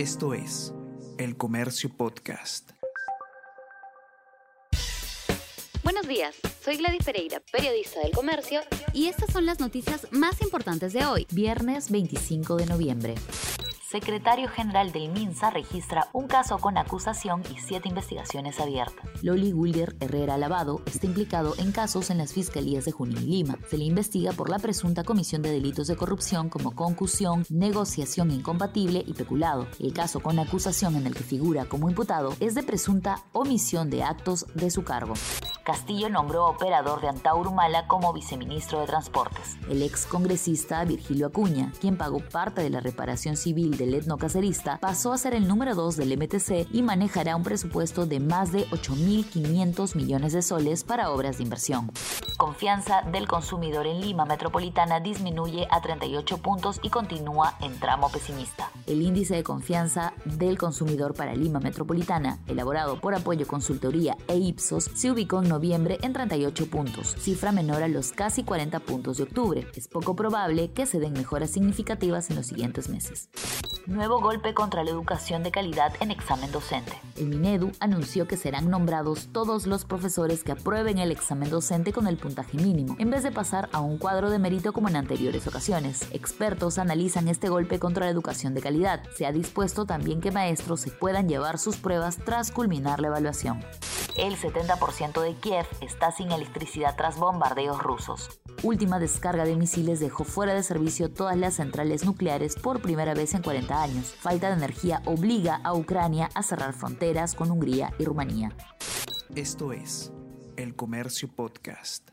Esto es El Comercio Podcast. Buenos días, soy Gladys Pereira, periodista del Comercio, y estas son las noticias más importantes de hoy, viernes 25 de noviembre secretario general del MINSA registra un caso con acusación y siete investigaciones abiertas. Loli Wilder Herrera Lavado está implicado en casos en las fiscalías de Junín y Lima. Se le investiga por la presunta comisión de delitos de corrupción como concusión, negociación incompatible y peculado. El caso con acusación en el que figura como imputado es de presunta omisión de actos de su cargo. Castillo nombró a operador de Antaurumala como viceministro de Transportes. El ex congresista Virgilio Acuña, quien pagó parte de la reparación civil del etnocacerista, pasó a ser el número 2 del MTC y manejará un presupuesto de más de 8.500 millones de soles para obras de inversión. Confianza del consumidor en Lima Metropolitana disminuye a 38 puntos y continúa en tramo pesimista. El índice de confianza del consumidor para Lima Metropolitana, elaborado por Apoyo Consultoría e Ipsos, se ubicó en noviembre en 38 puntos, cifra menor a los casi 40 puntos de octubre. Es poco probable que se den mejoras significativas en los siguientes meses. Nuevo golpe contra la educación de calidad en examen docente. El Minedu anunció que serán nombrados todos los profesores que aprueben el examen docente con el mínimo, en vez de pasar a un cuadro de mérito como en anteriores ocasiones. Expertos analizan este golpe contra la educación de calidad. Se ha dispuesto también que maestros se puedan llevar sus pruebas tras culminar la evaluación. El 70% de Kiev está sin electricidad tras bombardeos rusos. Última descarga de misiles dejó fuera de servicio todas las centrales nucleares por primera vez en 40 años. Falta de energía obliga a Ucrania a cerrar fronteras con Hungría y Rumanía. Esto es El Comercio Podcast.